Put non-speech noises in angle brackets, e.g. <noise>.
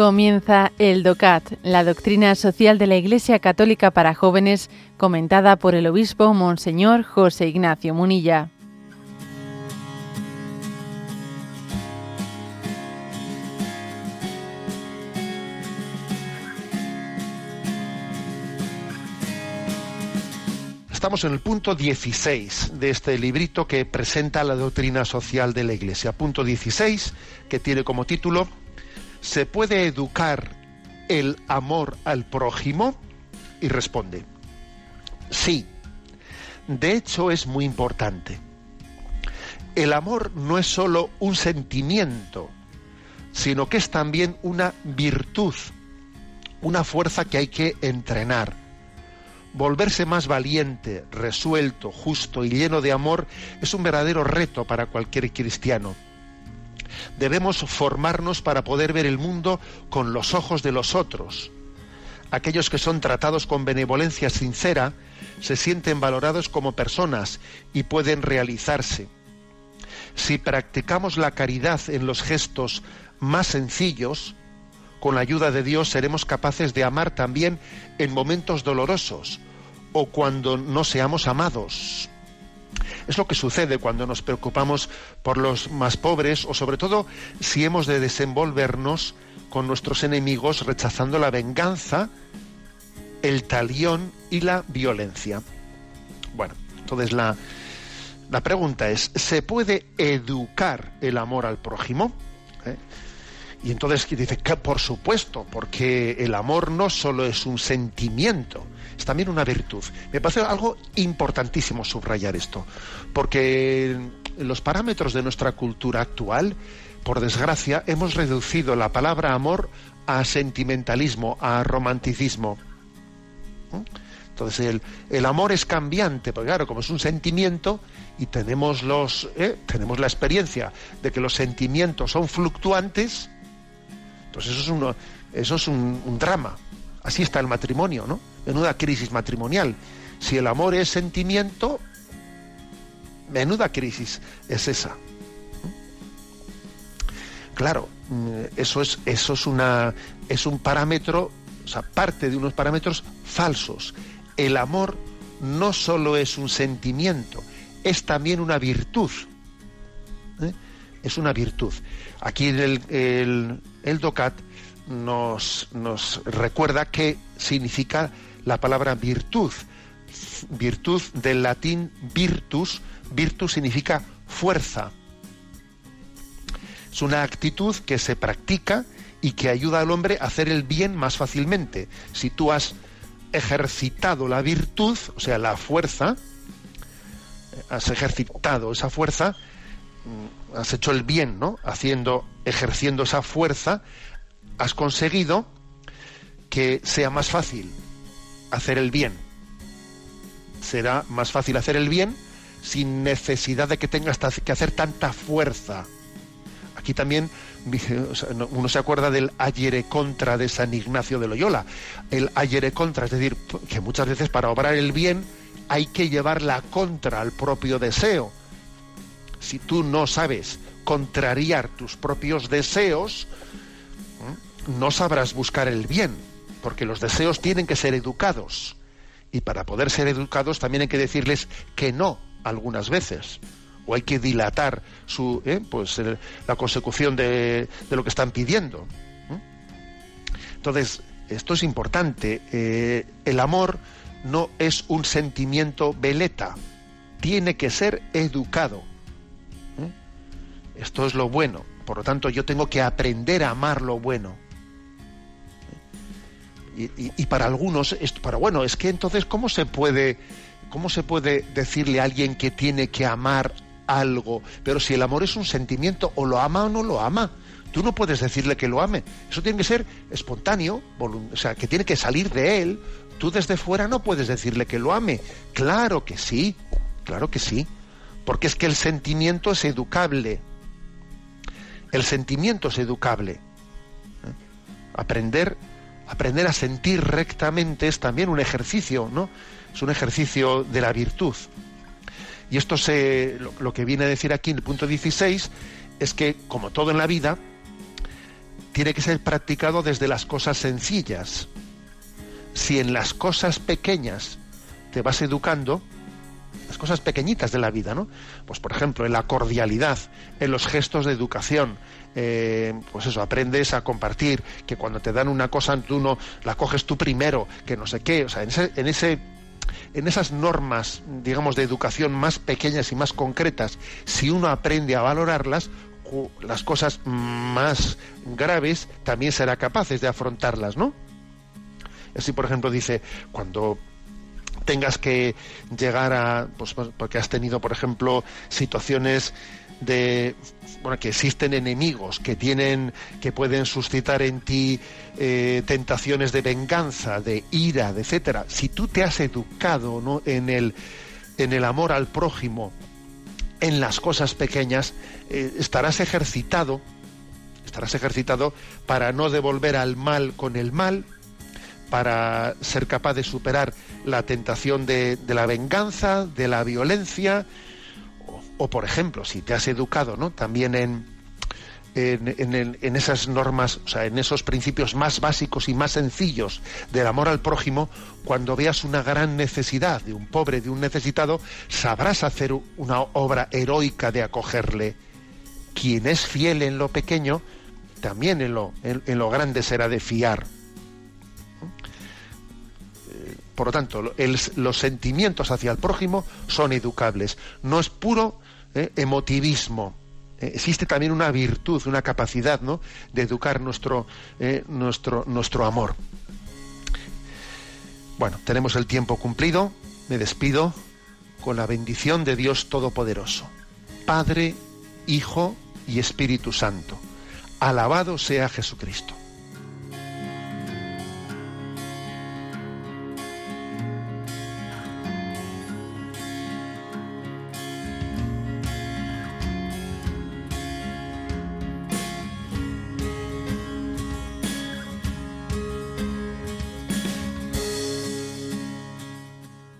Comienza el DOCAT, la doctrina social de la Iglesia Católica para jóvenes, comentada por el obispo Monseñor José Ignacio Munilla. Estamos en el punto 16 de este librito que presenta la doctrina social de la Iglesia. Punto 16, que tiene como título ¿Se puede educar el amor al prójimo? Y responde, sí. De hecho es muy importante. El amor no es sólo un sentimiento, sino que es también una virtud, una fuerza que hay que entrenar Volverse más valiente, resuelto, justo y lleno de amor es un verdadero reto para cualquier cristiano. Debemos formarnos para poder ver el mundo con los ojos de los otros. Aquellos que son tratados con benevolencia sincera se sienten valorados como personas y pueden realizarse. Si practicamos la caridad en los gestos más sencillos, con la ayuda de Dios seremos capaces de amar también en momentos dolorosos o cuando no seamos amados. Es lo que sucede cuando nos preocupamos por los más pobres o sobre todo si hemos de desenvolvernos con nuestros enemigos rechazando la venganza, el talión y la violencia. Bueno, entonces la, la pregunta es, ¿se puede educar el amor al prójimo? ¿Eh? Y entonces dice que por supuesto, porque el amor no solo es un sentimiento, es también una virtud. Me parece algo importantísimo subrayar esto, porque los parámetros de nuestra cultura actual, por desgracia, hemos reducido la palabra amor a sentimentalismo, a romanticismo. ¿Mm? Entonces el, el, amor es cambiante, porque claro, como es un sentimiento y tenemos los ¿eh? tenemos la experiencia de que los sentimientos son fluctuantes, pues eso es, eso es un, drama. Así está el matrimonio, ¿no? Menuda crisis matrimonial. Si el amor es sentimiento, menuda crisis es esa. Claro, mm, eso es, eso es una es un parámetro, o sea, parte de unos parámetros falsos. El amor no solo es un sentimiento, es también una virtud. ¿Eh? Es una virtud. Aquí el, el, el DOCAT nos, nos recuerda qué significa la palabra virtud. Virtud del latín virtus, virtus significa fuerza. Es una actitud que se practica y que ayuda al hombre a hacer el bien más fácilmente. Si tú has ejercitado la virtud, o sea, la fuerza, has ejercitado esa fuerza, has hecho el bien, ¿no? Haciendo, ejerciendo esa fuerza, has conseguido que sea más fácil hacer el bien. Será más fácil hacer el bien sin necesidad de que tengas que hacer tanta fuerza. Aquí también <laughs> uno se acuerda del ayere contra de San Ignacio de Loyola. El ayere contra, es decir, que muchas veces para obrar el bien hay que llevar la contra al propio deseo. Si tú no sabes contrariar tus propios deseos, no sabrás buscar el bien, porque los deseos tienen que ser educados. Y para poder ser educados también hay que decirles que no algunas veces. O hay que dilatar su, ¿eh? pues, la consecución de, lo que están pidiendo. Entonces, esto es importante. Eh, el amor no es un sentimiento veleta. Tiene que ser educado. Esto es lo bueno. Por lo tanto, yo tengo que aprender a amar lo bueno. Y, para algunos, esto, para bueno, es que entonces, ¿cómo se puede, cómo se puede decirle a alguien que tiene que amar algo? Pero si el amor es un sentimiento, o lo ama o no lo ama. Tú no puedes decirle que lo ame. Eso tiene que ser espontáneo, o sea, que tiene que salir de él. Tú desde fuera no puedes decirle que lo ame. Claro que sí, claro que sí. Porque es que el sentimiento es educable. El sentimiento es educable. Aprender aprender a sentir rectamente es también un ejercicio, ¿no? Es un ejercicio de la virtud. Y esto se, lo, que viene a decir aquí en el punto 16 es que, como todo en la vida, tiene que ser practicado desde las cosas sencillas. Si en las cosas pequeñas te vas educando, cosas pequeñitas de la vida, ¿no? Pues por ejemplo, en la cordialidad, en los gestos de educación, eh, pues eso, aprendes a compartir, que cuando te dan una cosa tú no la coges tú primero, que no sé qué, o sea, en ese, en ese en esas normas, digamos, de educación más pequeñas y más concretas, si uno aprende a valorarlas, las cosas más graves también será capaces de afrontarlas, ¿no? Así, por ejemplo, dice, cuando tengas que llegar a, pues, pues porque has tenido, por ejemplo, situaciones de bueno que existen enemigos que tienen que pueden suscitar en ti eh, tentaciones de venganza de ira de etcétera si tú te has educado ¿no? en el en el amor al prójimo en las cosas pequeñas eh, estarás ejercitado estarás ejercitado para no devolver al mal con el mal para ser capaz de superar la tentación de, de la venganza de la violencia o, por ejemplo, si te has educado ¿no? también en, en, esas normas, o sea, en esos principios más básicos y más sencillos del amor al prójimo, cuando veas una gran necesidad de un pobre, de un necesitado, sabrás hacer una obra heroica de acogerle. Quien es fiel en lo pequeño, también en lo, en lo grande será de fiar. Por lo tanto, los sentimientos hacia el prójimo son educables. No es puro eh, emotivismo. Eh, existe también una virtud, una capacidad ¿no? de educar nuestro, eh, nuestro, nuestro amor. Bueno, tenemos el tiempo cumplido. Me despido con la bendición de Dios Todopoderoso. Padre, Hijo y Espíritu Santo. Alabado sea Jesucristo.